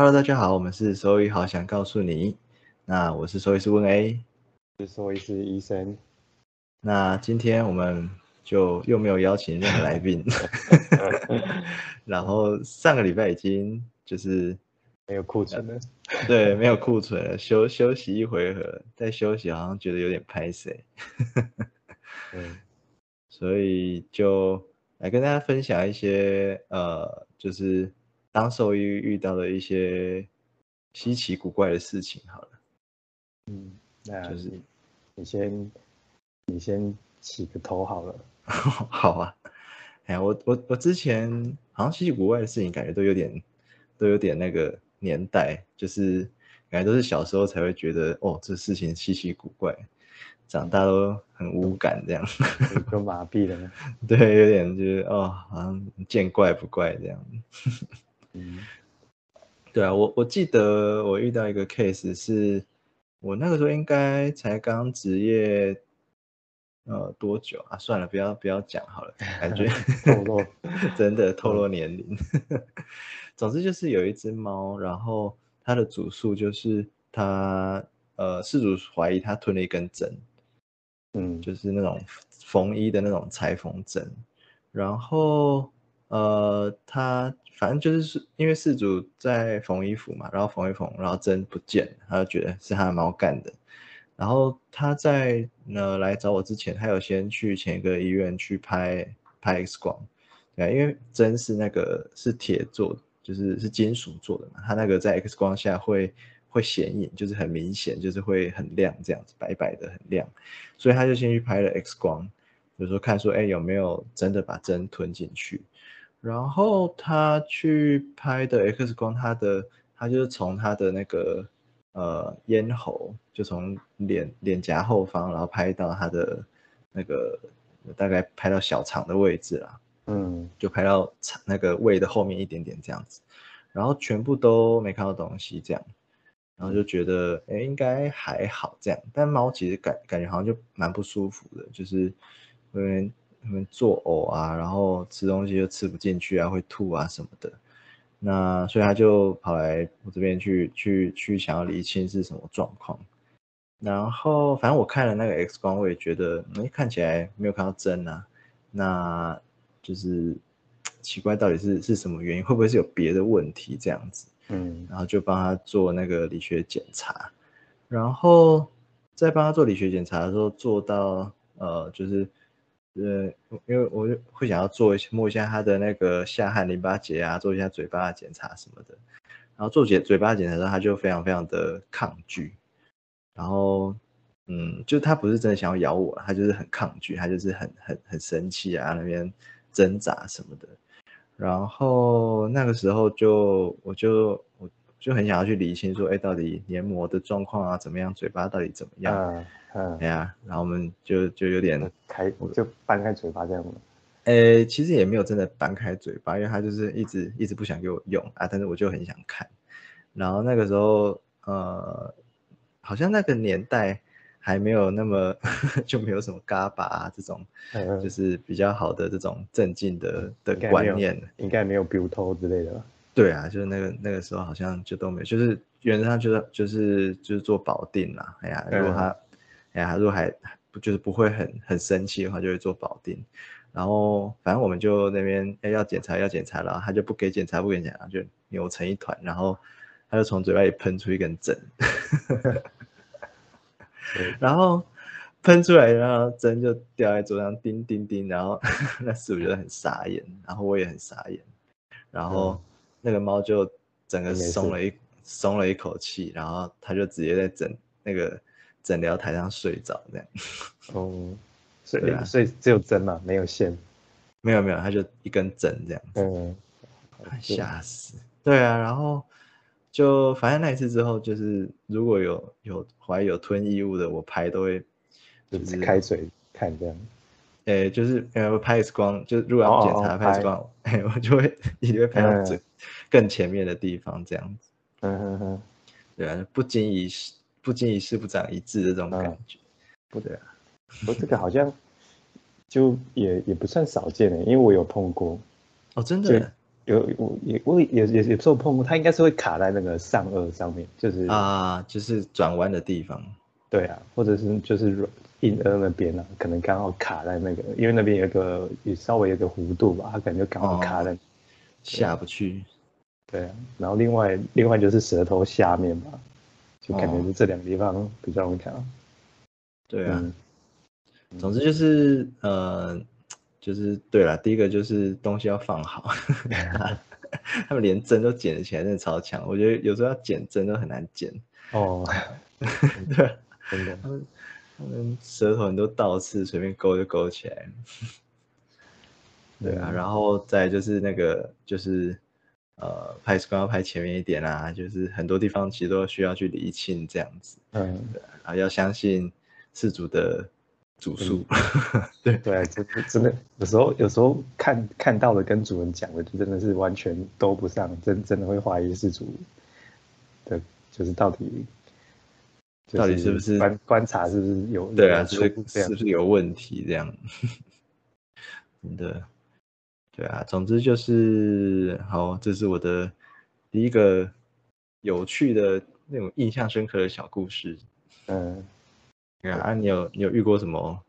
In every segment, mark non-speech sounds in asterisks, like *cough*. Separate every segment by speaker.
Speaker 1: Hello，大家好，我们是兽医好想告诉你。那我是兽医师温 A，
Speaker 2: 是兽医师医生。
Speaker 1: 那今天我们就又没有邀请任何来宾 *laughs* *laughs* 然后上个礼拜已经就是
Speaker 2: 没有库存了，
Speaker 1: 对，没有库存了，休休息一回合，再休息好像觉得有点拍谁，
Speaker 2: 嗯，
Speaker 1: 所以就来跟大家分享一些呃，就是当兽医遇到的一些稀奇古怪的事情。好了，
Speaker 2: 嗯，那
Speaker 1: 就是
Speaker 2: 你你先你先起个头好了。*laughs*
Speaker 1: 好啊，哎呀，我我我之前好像稀奇古怪的事情，感觉都有点都有点那个年代，就是感觉都是小时候才会觉得哦，这事情稀奇古怪，长大都很无感这样。
Speaker 2: 都麻痹了。*laughs*
Speaker 1: 对，有点就是哦，好像见怪不怪这样。
Speaker 2: 嗯
Speaker 1: 对啊，我我记得我遇到一个 case 是，我那个时候应该才刚职业，呃，多久啊？算了，不要不要讲好了，感觉 *laughs*
Speaker 2: 透露
Speaker 1: 真的透露年龄。*laughs* 总之就是有一只猫，然后它的主诉就是它呃，事主怀疑它吞了一根针，
Speaker 2: 嗯，
Speaker 1: 就是那种缝衣的那种裁缝针，然后呃，他反正就是是因为事主在缝衣服嘛，然后缝一缝，然后针不见了，他就觉得是他的猫干的。然后他在呃来找我之前，他有先去前一个医院去拍拍 X 光，对，因为针是那个是铁做的，就是是金属做的嘛，它那个在 X 光下会会显影，就是很明显，就是会很亮这样子，白白的很亮，所以他就先去拍了 X 光，就说看说，哎有没有真的把针吞进去，然后他去拍的 X 光，他的他就是从他的那个呃咽喉，就从脸脸颊后方，然后拍到他的那个大概拍到小肠的位置啦，
Speaker 2: 嗯。
Speaker 1: 就拍到肠那个胃的后面一点点这样子，然后全部都没看到东西这样，然后就觉得哎应该还好这样，但猫其实感感觉好像就蛮不舒服的，就是因为他们作呕啊，然后吃东西又吃不进去啊，会吐啊什么的，那所以他就跑来我这边去去去想要理清是什么状况。然后反正我看了那个 X 光，我也觉得，哎，看起来没有看到针啊，那就是奇怪，到底是是什么原因？会不会是有别的问题这样子？
Speaker 2: 嗯
Speaker 1: 然后就帮他做那个理学检查，然后在帮他做理学检查的时候，做到呃，就是呃，因为我就会想要做一下摸一下他的那个下颌淋巴结啊，做一下嘴巴的检查什么的。然后做检嘴巴检查的时候，他就非常非常的抗拒，然后嗯，就他不是真的想要咬我，他就是很抗拒，他就是很很很生气啊，那边挣扎什么的。然后那个时候就我就我就很想要去理清说，哎，到底黏膜的状况啊怎么样，嘴巴到底怎么样？
Speaker 2: 啊
Speaker 1: 哎，呀，然后我们就就有点，
Speaker 2: 开就搬开嘴巴这样吗？
Speaker 1: 呃，其实也没有真的搬开嘴巴，因为他就是一直一直不想给我用啊，但是我就很想看。然后那个时候，呃，好像那个年代还没有那么 *laughs* 就没有什么嘎巴啊这种，
Speaker 2: 嗯，
Speaker 1: 就是比较好的这种镇静的的观念。
Speaker 2: 应该没有 b u t o 之类的吧？
Speaker 1: 对啊，就是那个那个时候好像就都没有，就是原则上就是就是就是做保定啦。哎呀，如果
Speaker 2: 嗯
Speaker 1: 他，哎呀，如果还不就是不会很很生气的话，就会做保定。然后反正我们就那边哎要检查要检查，然后他就不给检查不给检查，就扭成一团，然后他就从嘴巴里喷出一根针，
Speaker 2: 对 *laughs*
Speaker 1: 然后喷出来，然后针就掉在桌上，叮叮叮，然后 *laughs* 那师傅觉得很傻眼，然后我也很傻眼，然后
Speaker 2: 嗯
Speaker 1: 那个猫就整个松了一松了一口气，然后它就直接在整那个诊疗台上睡着，这样 *laughs*
Speaker 2: 哦，所
Speaker 1: 对啊
Speaker 2: 以所以只有针嘛，没有线。
Speaker 1: 没有没有，它就一根针这样子，
Speaker 2: 嗯，是
Speaker 1: 吓死。对啊，然后就反正那一次之后，就是如果有有怀疑有吞异物的，我拍都会
Speaker 2: 就
Speaker 1: 就是
Speaker 2: 开嘴看这样。
Speaker 1: 诶，就是呃拍 X 光，就是如果要检查拍 X 光，哎，我就会一定会拍到
Speaker 2: 嗯
Speaker 1: 最更前面的地方，这样子。
Speaker 2: 嗯哼哼，
Speaker 1: 对啊，不经一事不经一事不长一智的这种感
Speaker 2: 嗯
Speaker 1: 觉。
Speaker 2: 不
Speaker 1: 对啊，
Speaker 2: 不过这个好像就也也不算少见的，因为我有碰过。
Speaker 1: 哦，真
Speaker 2: 就
Speaker 1: 的，
Speaker 2: 有我也我也也也时候碰过，它应该是会卡在那个上颚上面，就是
Speaker 1: 啊，就是转弯的地方。
Speaker 2: 对啊，或者是就是软硬颚那边啊，可能刚好卡在那个，因为那边有个也稍微有个弧度吧，它感觉刚好卡在、
Speaker 1: 下不去。
Speaker 2: 对啊，然后另外另外就是舌头下面吧，就感觉是这两个地方比较容易卡到。
Speaker 1: 对啊，总之就是呃，就是对了，第一个就是东西要放好，*laughs* 他们连针都剪得起来，真的超强。我觉得有时候要剪针都很难剪。
Speaker 2: 哦，*laughs*
Speaker 1: 对，*laughs*
Speaker 2: 真的，
Speaker 1: 他们他们舌头很多倒刺，随便勾就勾起来。对啊，然后再就是那个就是呃，拍光要拍前面一点啊，就是很多地方其实都需要去理清这样子。
Speaker 2: 嗯，
Speaker 1: 啊要相信事主的主诉。对 *laughs*
Speaker 2: 对，真真的有时候有时候看看到的跟主人讲的，就真的是完全都不上，真真的会怀疑事主的，就是到底
Speaker 1: 到底是不是
Speaker 2: 观观察是不是有
Speaker 1: 对啊，
Speaker 2: 是
Speaker 1: 是是不是有问题这样？*laughs* 真的，对啊，总之就是好，这是我的第一个有趣的那种印象深刻的小故事。
Speaker 2: 嗯，
Speaker 1: 对啊，你有你有遇过什么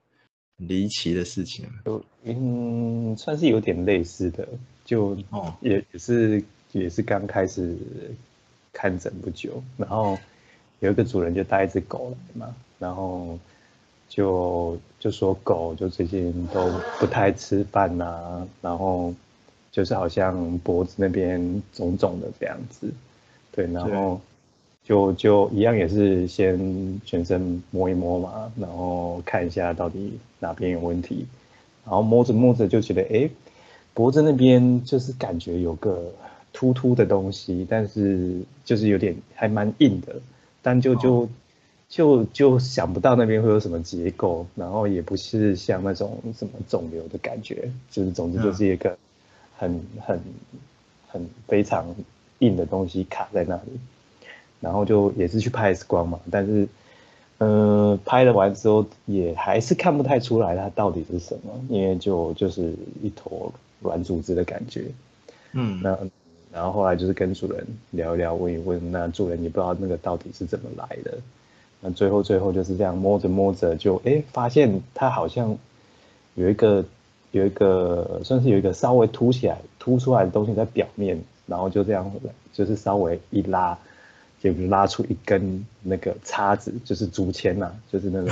Speaker 1: 离奇的事情吗？
Speaker 2: 有嗯，算是有点类似的，就
Speaker 1: 哦
Speaker 2: 也也是也是刚开始看诊不久，然后有一个主人就带一只狗来嘛，然后就就说狗就最近都不太吃饭呐、然后就是好像脖子那边肿肿的这样子，对，然后就就一样也是先全身摸一摸嘛，然后看一下到底哪边有问题，然后摸着摸着就觉得，哎，脖子那边就是感觉有个突突的东西，但是就是有点还蛮硬的，但就就、就就想不到那边会有什么结构，然后也不是像那种什么肿瘤的感觉，就是总之就是一个很很很非常硬的东西卡在那里，然后就也是去拍 X 光嘛，但是。嗯，拍了完之后也还是看不太出来它到底是什么，因为就就是一坨软组织的感觉。
Speaker 1: 嗯，
Speaker 2: 那然后后来就是跟主人聊一聊，问一问，那主人也不知道那个到底是怎么来的。那最后最后就是这样摸着摸着就哎发现它好像有一个有一个算是有一个稍微凸起来凸出来的东西在表面，然后就这样就是稍微一拉。就拉出一根那个叉子，就是竹签呐、就是那个，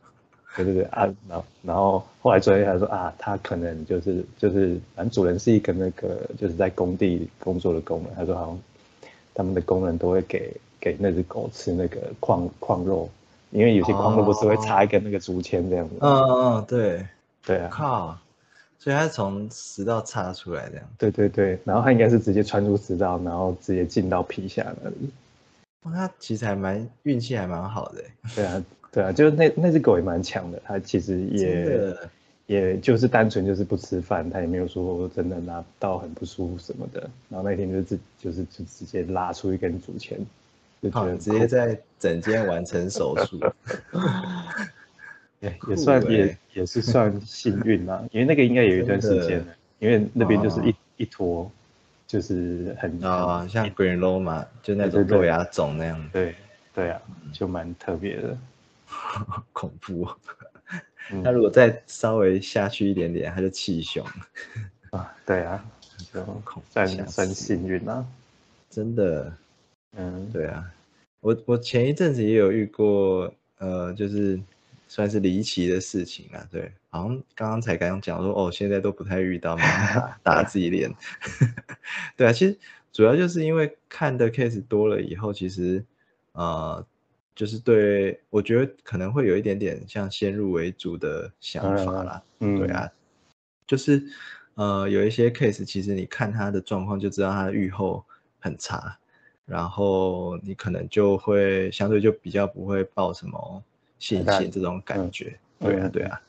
Speaker 2: *laughs* 对对对啊，然后然后后来专业还说啊，他可能就是就是，反正主人是一个那个就是在工地工作的工人，他说好像他们的工人都会给给那只狗吃那个矿矿肉，因为有些矿肉不是会插一根那个竹签这样子，
Speaker 1: 嗯嗯，对，
Speaker 2: 对啊，
Speaker 1: 靠，所以它是从食道插出来这样。
Speaker 2: 对对对，然后它应该是直接穿出食道，然后直接进到皮下那里。
Speaker 1: 哇它其实还蛮运气还蛮好的欸，
Speaker 2: 对啊，对啊，就是那那只狗也蛮强的，它其实也。也就是单纯就是不吃饭，它也没有说真的拿到很不舒服什么的。然后那天就自就是就直接拉出一根竹签，
Speaker 1: 直接在整间完成手术。
Speaker 2: 也 *laughs* 也算也
Speaker 1: 欸
Speaker 2: 也是算幸运啦，因为那个应该有一段时间了，因为那边就是一、
Speaker 1: 哦
Speaker 2: 一坨，就是很
Speaker 1: 啊、像 green loma，就那种肉芽肿那样，
Speaker 2: 对对啊，就蛮特别的。*laughs*
Speaker 1: 恐怖、哦。
Speaker 2: 嗯
Speaker 1: 那如果再稍微下去一点点，它就气胸，
Speaker 2: 啊，对啊，*laughs* 就
Speaker 1: 恐
Speaker 2: 算
Speaker 1: 吓
Speaker 2: 算幸运啦。
Speaker 1: 真的。
Speaker 2: 嗯，
Speaker 1: 对啊，我我前一阵子也有遇过，呃，就是算是离奇的事情啊。对，好像刚刚才刚刚讲说，哦，现在都不太遇到，嘛打 *laughs* 打自己脸。*laughs* 对啊，其实主要就是因为看的 case 多了以后，其实呃，就是对我觉得可能会有一点点像先入为主的想法啦。
Speaker 2: 嗯，
Speaker 1: 对啊，就是呃有一些 case，其实你看他的状况就知道他的预后很差，然后你可能就会相对就比较不会抱什么信心这种感
Speaker 2: 嗯
Speaker 1: 觉。对啊，
Speaker 2: 嗯
Speaker 1: 对啊。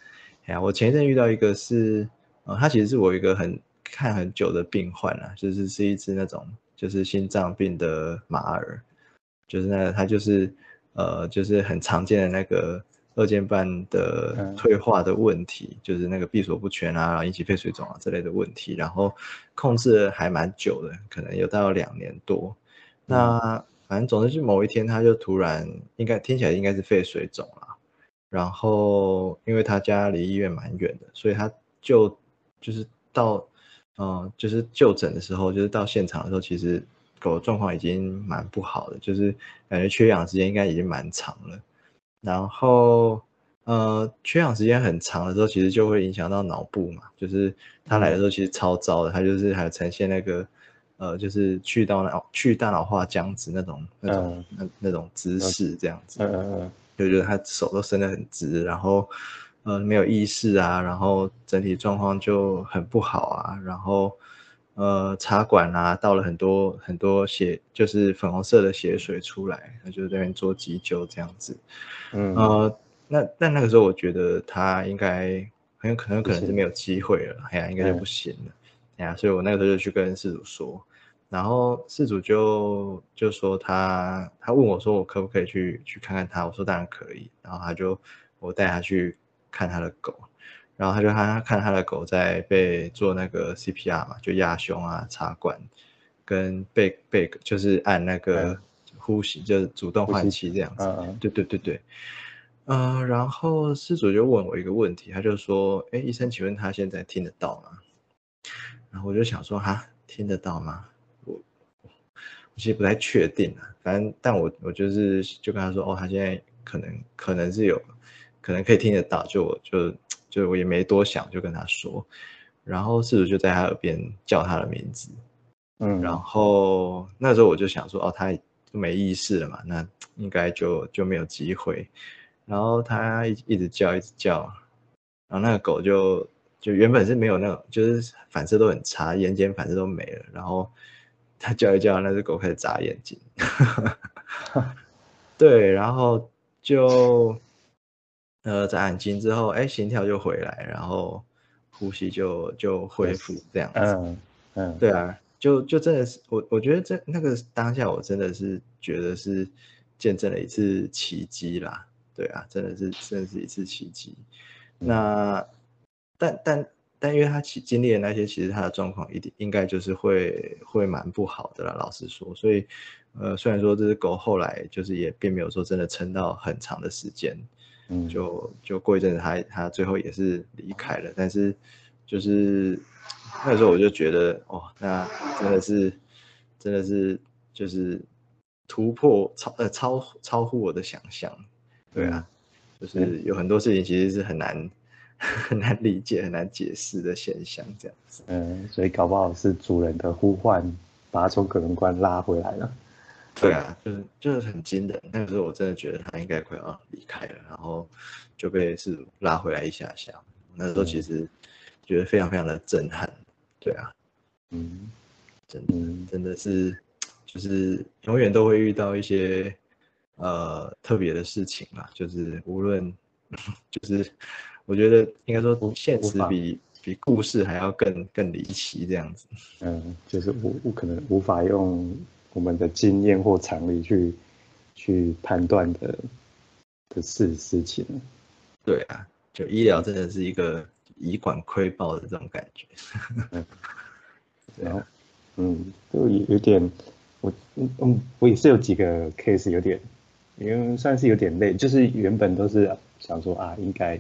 Speaker 1: 哎呀，我前一阵遇到一个是，呃，他其实是我一个很看很久的病患啊，就是是一只那种就是心脏病的马儿，就是那个它就是呃就是很常见的那个二尖瓣的退化的问题，就是那个闭锁不全啊，引起肺水肿啊之类的问题，然后控制还蛮久的，可能有到两年多。那反正总之是某一天他就突然，应该听起来应该是肺水肿了。然后因为他家离医院蛮远的，所以他就就是到，嗯，就是就诊的时候，就是到现场的时候，其实狗状况已经蛮不好的，就是感觉缺氧时间应该已经蛮长了。然后，呃，缺氧时间很长的时候，其实就会影响到脑部嘛，就是他来的时候其实超糟的，他就是还呈现那个，呃，就是去到脑去大脑化僵直那种那种那那种姿势这样子。嗯嗯嗯。就觉得他手都伸得很直，然后，呃，没有意识啊，然后整体状况就很不好啊，然后，呃，插管啊，倒了很多很多血，就是粉红色的血水出来，他就在那边做急救这样子，嗯，呃，那但那个时候我觉得他应该很有可能可能是没有机会了，哎呀，应该就不行了，哎呀，所以我那个时候就去跟事主说。然后事主就就说他他问我说我可不可以去去看看他，我说当然可以。然后他就我带他去看他的狗，然后他就他看他的狗在被做那个 CPR 嘛，就压胸啊、插管，跟被被就是按那个呼吸，就是主动换气这样子。对对对对，嗯，然后事主就问我一个问题，他就说：哎，医生，请问他现在听得到吗？然后我就想说，哈，听得到吗？其实不太确定啊，反正但我我就是就跟他说，哦，他现在可能可能是有，可能可以听得到，就我就就我也没多想，就跟他说，然后事主就在他耳边叫他的名字，嗯，然后那时候我就想说，哦，他没意识了嘛，那应该就就没有机会，然后他一一直叫一直叫，然后那个狗就就原本是没有那种，就是反射都很差，眼睑反射都没了，然后。他叫一叫，那只狗开始眨眼睛。*laughs* 对，然后就呃眨眼睛之后，哎，心跳就回来，然后呼吸就就恢复这样子。嗯嗯，对啊，就就真的是我，我觉得这那个当下，我真的是觉得是见证了一次奇迹啦。对啊，真的是真的是一次奇迹。那但但。但因为他其经历的那些，其实他的状况一定应该就是会会蛮不好的啦。老实说，所以呃，虽然说这只狗后来就是也并没有说真的撑到很长的时间，嗯，就就过一阵子，他他最后也是离开了。但是就是那时候我就觉得，哦，那真的是真的是就是突破超呃超超乎我的想象，对啊，就是有很多事情其实是很难。*laughs* 很难理解、很难解释的现象，这样子。
Speaker 2: 嗯，所以搞不好是主人的呼唤，把他从可能关拉回来了。
Speaker 1: 对啊，就是就是很惊人。那个时候我真的觉得他应该快要离开了，然后就被是拉回来一下下。那时候其实觉得非常非常的震撼。对啊，嗯，真的真的是就是永远都会遇到一些呃特别的事情啦，就是无论 *laughs* 就是。我觉得应该说，现实比比故事还要更更离奇这样子。
Speaker 2: 嗯，就是无无可能无法用我们的经验或常理去去判断的的事事情。
Speaker 1: 对啊，就医疗真的是一个以管窥豹的这种感觉。*laughs*
Speaker 2: 然后，嗯，就有点，我嗯我也是有几个 case 有点，因为算是有点累，就是原本都是想说啊，应该。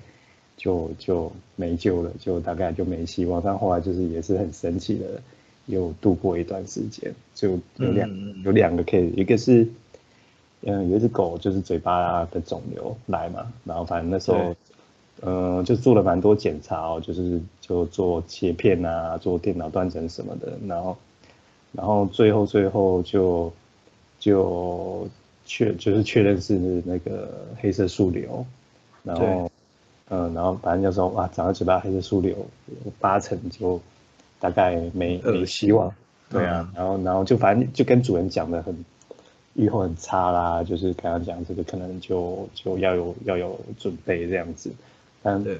Speaker 2: 就就没救了，就大概就没希望。但后来就是也是很神奇的，又度过一段时间。就有两有两个 case，一个是嗯有一只狗就是嘴巴的肿瘤来嘛，然后反正那时候嗯就做了蛮多检查哦，就是就做切片啊，做电脑断层什么的，然后然后最后最后就就确就是确认是那个黑色素瘤，然后。嗯，然后反正就说哇，长了嘴巴黑色素瘤，八成就大概没没希望。对啊，然后然后就反正就跟主人讲的很预后很差啦，就是跟他讲这个可能就就要有要有准备这样子。但对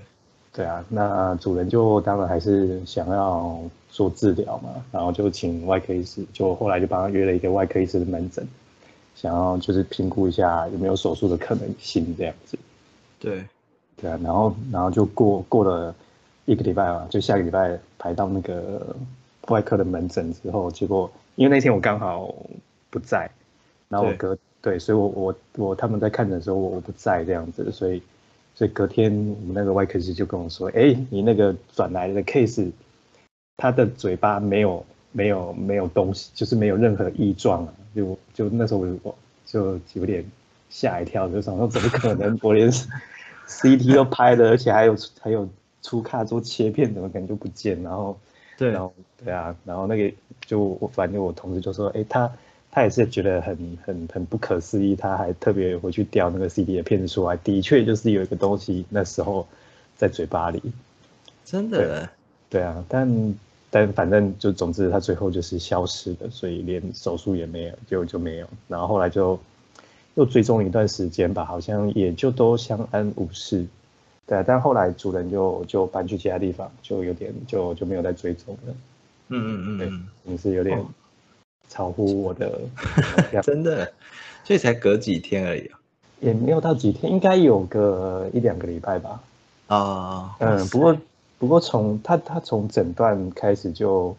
Speaker 2: 对啊，那主人就当然还是想要做治疗嘛，然后就请外科医师，就后来就帮他约了一个外科医师的门诊，想要就是评估一下有没有手术的可能性这样子。
Speaker 1: 对，
Speaker 2: 对啊，然后然后就过过了一个礼拜嘛，就下个礼拜排到那个外科的门诊之后，结果因为那天我刚好不在，然后我隔对，所以我我我他们在看诊的时候我我不在这样子，所以所以隔天我们那个外科师就跟我说，哎，你那个转来的 case，他的嘴巴没有没有没有东西，就是没有任何异状啊，就就那时候我我就有点吓一跳，就想说怎么可能，我连 CT 都拍了，而且还有还有出卡做切片，怎么可能就不见？然后
Speaker 1: 对。
Speaker 2: 然后对啊，然后那个就我反正我同事就说，哎，他他也是觉得很很很不可思议，他还特别回去调那个 CT 的片子出来，的确就是有一个东西那时候在嘴巴里，
Speaker 1: 真的，
Speaker 2: 对啊，但但反正就总之他最后就是消失的，所以连手术也没有，就就没有，然后后来就又追踪一段时间吧，好像也就都相安无事。对啊，但后来主人就就搬去其他地方，就有点就就没有再追踪了。嗯
Speaker 1: 嗯嗯嗯
Speaker 2: 也是有点
Speaker 1: 哦
Speaker 2: 超乎我的
Speaker 1: 嗯，*laughs* 真的，所以才隔几天而已啊。
Speaker 2: 也没有到几天，应该有个一两个礼拜吧。
Speaker 1: 啊，
Speaker 2: 嗯，不过不过从他他从诊断开始就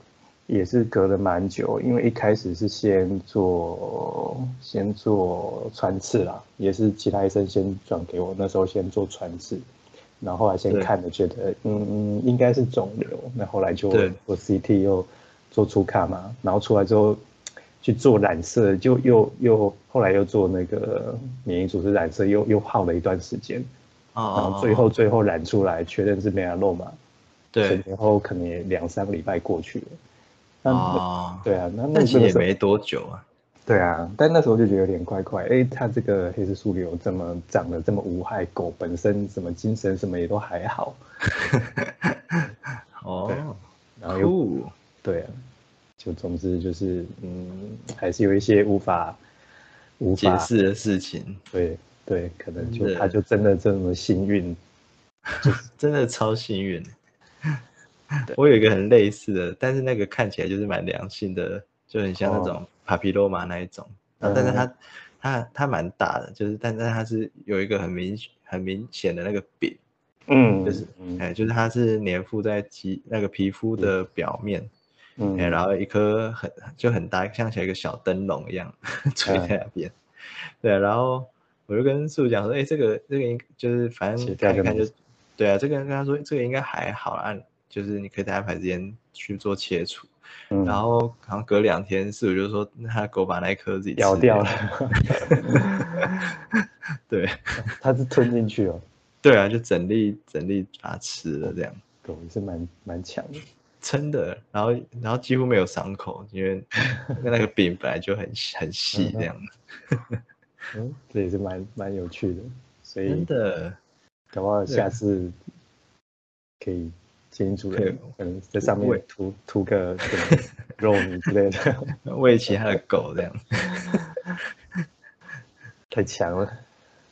Speaker 2: 也是隔了蛮久，因为一开始是先做先做穿刺啦，也是其他医生先转给我，那时候先做穿刺，然后后来先看了觉得嗯嗯应该是肿瘤，那后来就
Speaker 1: 对
Speaker 2: 做 CT 又做出卡嘛，然后出来之后去做染色，就又又后来又做那个免疫组织染色，又又耗了一段时间。然
Speaker 1: 啊
Speaker 2: 后最后最后染出来，确认是梅亚洛嘛，
Speaker 1: 对
Speaker 2: 然后可能也两三个礼拜过去了。那、
Speaker 1: 啊，
Speaker 2: 对啊，那那
Speaker 1: 其实也没多久啊。
Speaker 2: 对啊，但那时候就觉得有点怪怪，哎，它这个黑色素瘤这么长得这么无害，狗本身什么精神什么也都还好，*laughs*
Speaker 1: 哦，
Speaker 2: 然后又，对啊，就总之就是嗯，还是有一些无法无法
Speaker 1: 解释的事情，
Speaker 2: 对对，可能就他就真的这么幸运，*laughs*
Speaker 1: 真的超幸运。*laughs* 我有一个很类似的，但是那个看起来就是蛮良性的，就很像那种帕皮洛马那一种，但是它它它蛮大的，就是但是它是有一个很明很明显的那个饼，
Speaker 2: 嗯，
Speaker 1: 就是
Speaker 2: 嗯。
Speaker 1: 哎，就是它是粘附在肌那个皮肤的表面，
Speaker 2: 嗯。
Speaker 1: 哎，然后一颗很就很大，像起来一个小灯笼一样 *laughs* 垂在那边。对啊，然后我就跟树讲说，哎，这个这个应就是反正看一看就，对啊，这个跟他说这个应该还好啦，就是你可以在安排时间去做切除。
Speaker 2: 嗯
Speaker 1: 然后好像隔两天，室友就说那他狗把那一颗自己
Speaker 2: 咬掉了，*laughs*
Speaker 1: 对 *laughs*
Speaker 2: 它是吞进去哦，*laughs*
Speaker 1: 对啊，就整粒整粒把它吃了这样。
Speaker 2: 狗也是蛮蛮强的。
Speaker 1: 真的，然后然后几乎没有伤口，因为那个饼本来就很很细这样。
Speaker 2: 嗯，这也是蛮蛮有趣的，所以
Speaker 1: 真的，
Speaker 2: 搞不好下次可以请主
Speaker 1: 可以
Speaker 2: 人可能在上面涂涂个什么肉 *laughs* 泥之类的，
Speaker 1: 喂其他的狗这样，*laughs*
Speaker 2: 太强了。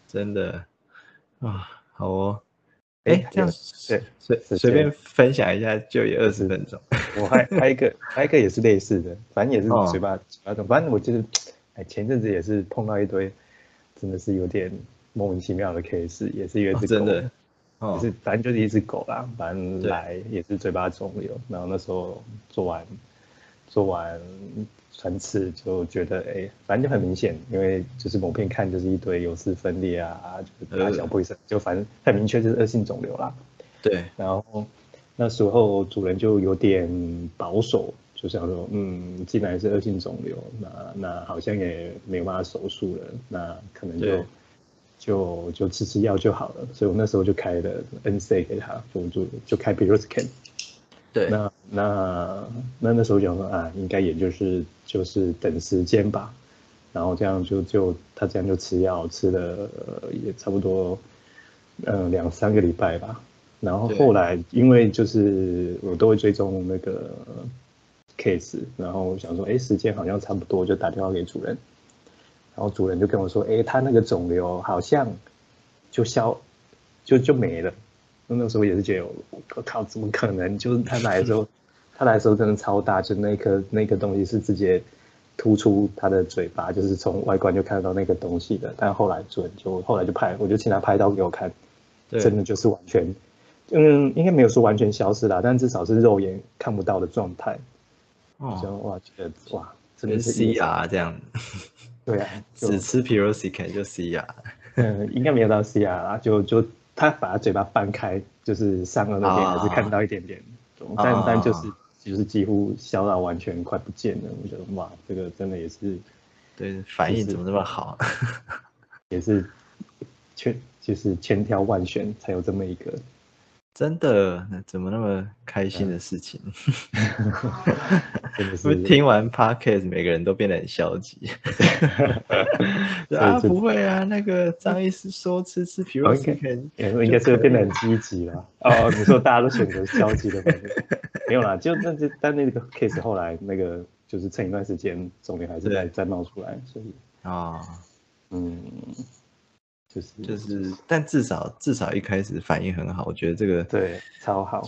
Speaker 1: 真的。啊，好哦。
Speaker 2: 哎
Speaker 1: 哎，这样随
Speaker 2: 随
Speaker 1: 随便分享一下就也二十分钟。
Speaker 2: 我还还一个 *laughs* 还一个也是类似的，反正也是
Speaker 1: 哦。
Speaker 2: 嘴巴嘴巴肿，反正我就是哎前阵子也是碰到一堆真的是有点莫名其妙的 case，也是有一只狗。
Speaker 1: 哦，
Speaker 2: 就
Speaker 1: 哦
Speaker 2: 是反正就是一只狗啦，反正来也是嘴巴肿瘤，然后那时候做完做完穿刺就觉得哎、反正就很明显，因为就是某片看就是一堆有丝分裂啊，就是大小不一样，就反正很明确就是恶性肿瘤啦。
Speaker 1: 对，
Speaker 2: 然后那时候主人就有点保守，就想说，嗯，既然是恶性肿瘤，那那好像也没有办法手术了，那可能就
Speaker 1: 对
Speaker 2: 就就吃吃药就好了。所以我那时候就开了 NSA 给他，就就就开 p i r o s c a n
Speaker 1: 对，
Speaker 2: 那那那那时候想说啊，应该也就是就是等时间吧，然后这样就就他这样就吃药吃了、呃也差不多呃两三个礼拜吧，然后后来因为就是我都会追踪那个 case，然后我想说哎时间好像差不多，就打电话给主任，然后主人就跟我说哎他那个肿瘤好像就消就就没了。那时候也是觉得，我靠，怎么可能？就是他来的时候，*laughs* 他来的时候真的超大，就那颗那个东西是直接突出他的嘴巴，就是从外观就看得到那个东西的。但后来主人就后来就拍，我就请他拍照给我看，真的就是完全，嗯，应该没有说完全消失啦，但至少是肉眼看不到的状态。就
Speaker 1: 哦，
Speaker 2: 哇，觉得哇，真的是
Speaker 1: CR 这样，
Speaker 2: 对啊，
Speaker 1: 只吃 Pirosican 就 CR，
Speaker 2: 嗯，应该没有到 CR 啦，就就他把他嘴巴掰开，就是上颚那边还是看到一点点，但
Speaker 1: 啊
Speaker 2: 但就是就是几乎消到完全快不见了。我觉得哇，这个真的也是
Speaker 1: 对，反应怎么这么好？
Speaker 2: 也是千就是千挑万选才有这么一个，
Speaker 1: 真的，那怎么那么开心的事情？*laughs*
Speaker 2: 真的 *laughs*
Speaker 1: 是不是
Speaker 2: 是
Speaker 1: 听完 podcast 每个人都变得很消极？*laughs* 啊，不会啊，那个张医师说吃吃
Speaker 2: 哦应该
Speaker 1: Pirosican
Speaker 2: 应应该是会变得很积极了。哦，你说大家都选择消极的方面，没有啦，就那就但那个 case 后来那个就是趁一段时间，肿瘤还是在
Speaker 1: 对
Speaker 2: 再冒出来，所以
Speaker 1: 啊，
Speaker 2: 嗯，就是
Speaker 1: 就是，但至少至少一开始反应很好，我觉得这个
Speaker 2: 对超好，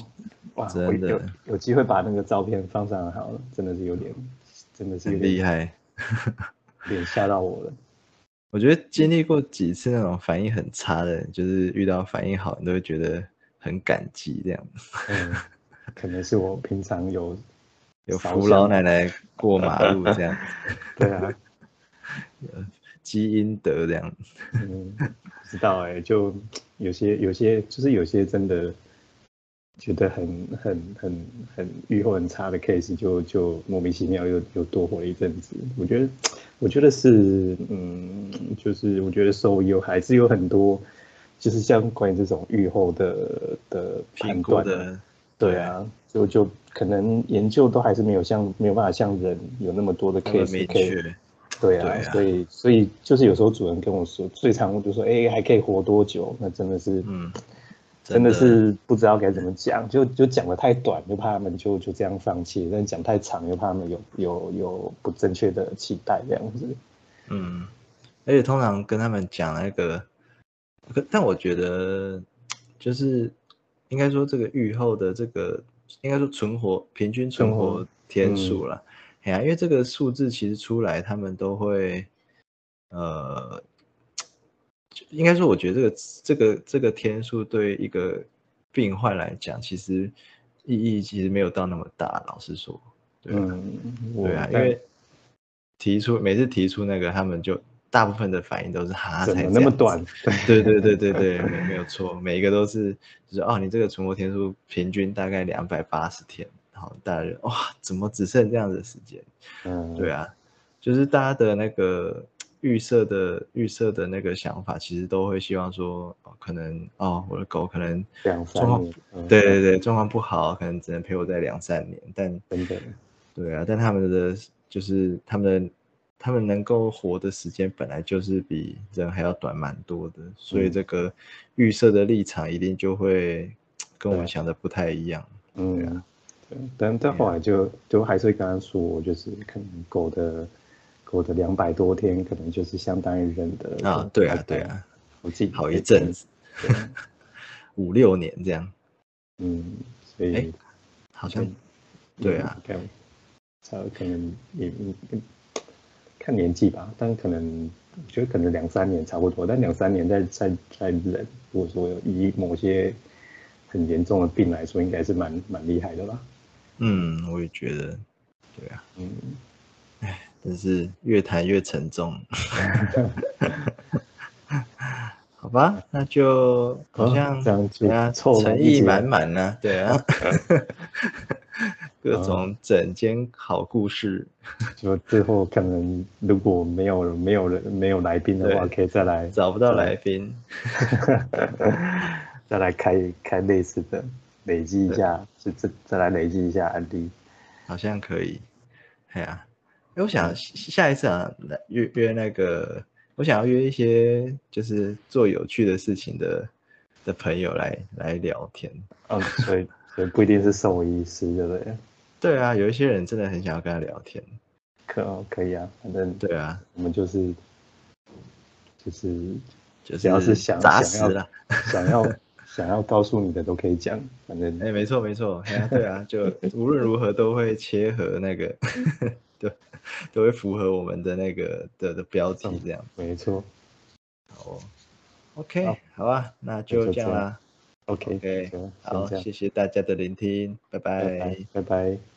Speaker 2: 哇，
Speaker 1: 真的
Speaker 2: 有有机会把那个照片放上来好了，真的是有点真的是有点
Speaker 1: 厉害。
Speaker 2: 有点吓到我了。*laughs*
Speaker 1: 我觉得经历过几次那种反应很差的人，就是遇到反应好，你都会觉得很感激这样。
Speaker 2: 嗯，可能是我平常有
Speaker 1: 有扶老奶奶过马路这样，*laughs*
Speaker 2: 对啊，*laughs*
Speaker 1: 积阴德这样。
Speaker 2: 嗯，不知道哎、就有些有些就是有些真的觉得很很很很预后很差的 case，就就莫名其妙又又多活了一阵子。我觉得我觉得是嗯，就是我觉得兽医有还是有很多，就是像关于这种预后的的判
Speaker 1: 评
Speaker 2: 断
Speaker 1: 的，
Speaker 2: 对啊，就就可能研究都还是没有像没有办法像人有那么多的 case 可以。对啊，
Speaker 1: 对啊
Speaker 2: 所以所以就是有时候主人跟我说，最常就说，哎、还可以活多久？那真的是，
Speaker 1: 嗯，
Speaker 2: 真的是不知道该怎么讲，就就讲的太短，就怕他们就就这样放弃；但讲太长，又怕他们有有有不正确的期待这样子。
Speaker 1: 嗯，而且通常跟他们讲那个，但我觉得就是应该说这个愈后的这个，应该说存活平均存
Speaker 2: 活
Speaker 1: 天数了。哎呀、因为这个数字其实出来，他们都会，呃，应该说，我觉得这个这个这个天数对一个病患来讲，其实意义其实没有到那么大。老实说，对啊。
Speaker 2: 嗯，
Speaker 1: 对啊，因为提出每次提出那个，他们就大部分的反应都是哈，
Speaker 2: 怎么
Speaker 1: 才
Speaker 2: 那么短？
Speaker 1: 对对对对对，没没有错，每一个都是就是哦，你这个存活天数平均大概两百八十天，然后大家就哇，怎么只剩这样子的时间？
Speaker 2: 嗯，
Speaker 1: 对啊，就是大家的那个预设的预设的那个想法，其实都会希望说，哦，可能哦，我的狗可能
Speaker 2: 两三
Speaker 1: 对对对，状况不好，可能只能陪我在两三年，但
Speaker 2: 等等，
Speaker 1: 对啊，但他们的就是他们的他们能够活的时间本来就是比人还要短蛮多的，所以
Speaker 2: 嗯。
Speaker 1: 这个预设的立场一定就会跟我们想的不太一样。
Speaker 2: 嗯，
Speaker 1: 对啊
Speaker 2: 对，但但后来就就还是会跟他说，就是可能狗的狗的两百多天，可能就是相当于人的
Speaker 1: 啊，对啊对啊，
Speaker 2: 我自己
Speaker 1: 好一阵子，五六年这样，
Speaker 2: 嗯，所以
Speaker 1: 哎好像对啊，
Speaker 2: 看，差可能也也看年纪吧，但可能我觉得可能两三年差不多，但两三年在在在人，如果说有以某些很严重的病来说，应该是蛮蛮厉害的吧。
Speaker 1: 嗯，我也觉得，对啊，
Speaker 2: 嗯，
Speaker 1: 真是越谈越沉重。*laughs* 好吧，那就好
Speaker 2: 好
Speaker 1: 像
Speaker 2: 这样就
Speaker 1: 对啊，诚意满满呢，对啊，*laughs* 各种整间好故事，
Speaker 2: 就最后可能如果没有没有人没有来宾的话，可以再来
Speaker 1: 找不到来宾，*laughs*
Speaker 2: 再来开开类似的，累积一下，就再再来累积一下案例。
Speaker 1: 好像可以。哎呀，哎，我想下一次啊，来约约那个，我想要约一些就是做有趣的事情的的朋友来来聊天。
Speaker 2: 嗯，所以所以不一定是兽医师，对不对？*laughs*
Speaker 1: 对啊，有一些人真的很想要跟他聊天。
Speaker 2: 可哦可以啊，反正
Speaker 1: 对啊，
Speaker 2: 我们就是就是
Speaker 1: 就
Speaker 2: 只要是想
Speaker 1: 砸
Speaker 2: 想要。想要想要告诉你的都可以讲，反正
Speaker 1: 哎，没错没错，哎呀，对啊，就无论如何都会切合那个 *laughs* *laughs* 对，都会符合我们的那个的的标题这样。
Speaker 2: 没错。
Speaker 1: 好哦，OK，好啊，那就这样啦。
Speaker 2: OK
Speaker 1: OK，
Speaker 2: 就
Speaker 1: 好，谢谢大家的聆听，拜
Speaker 2: 拜拜拜拜。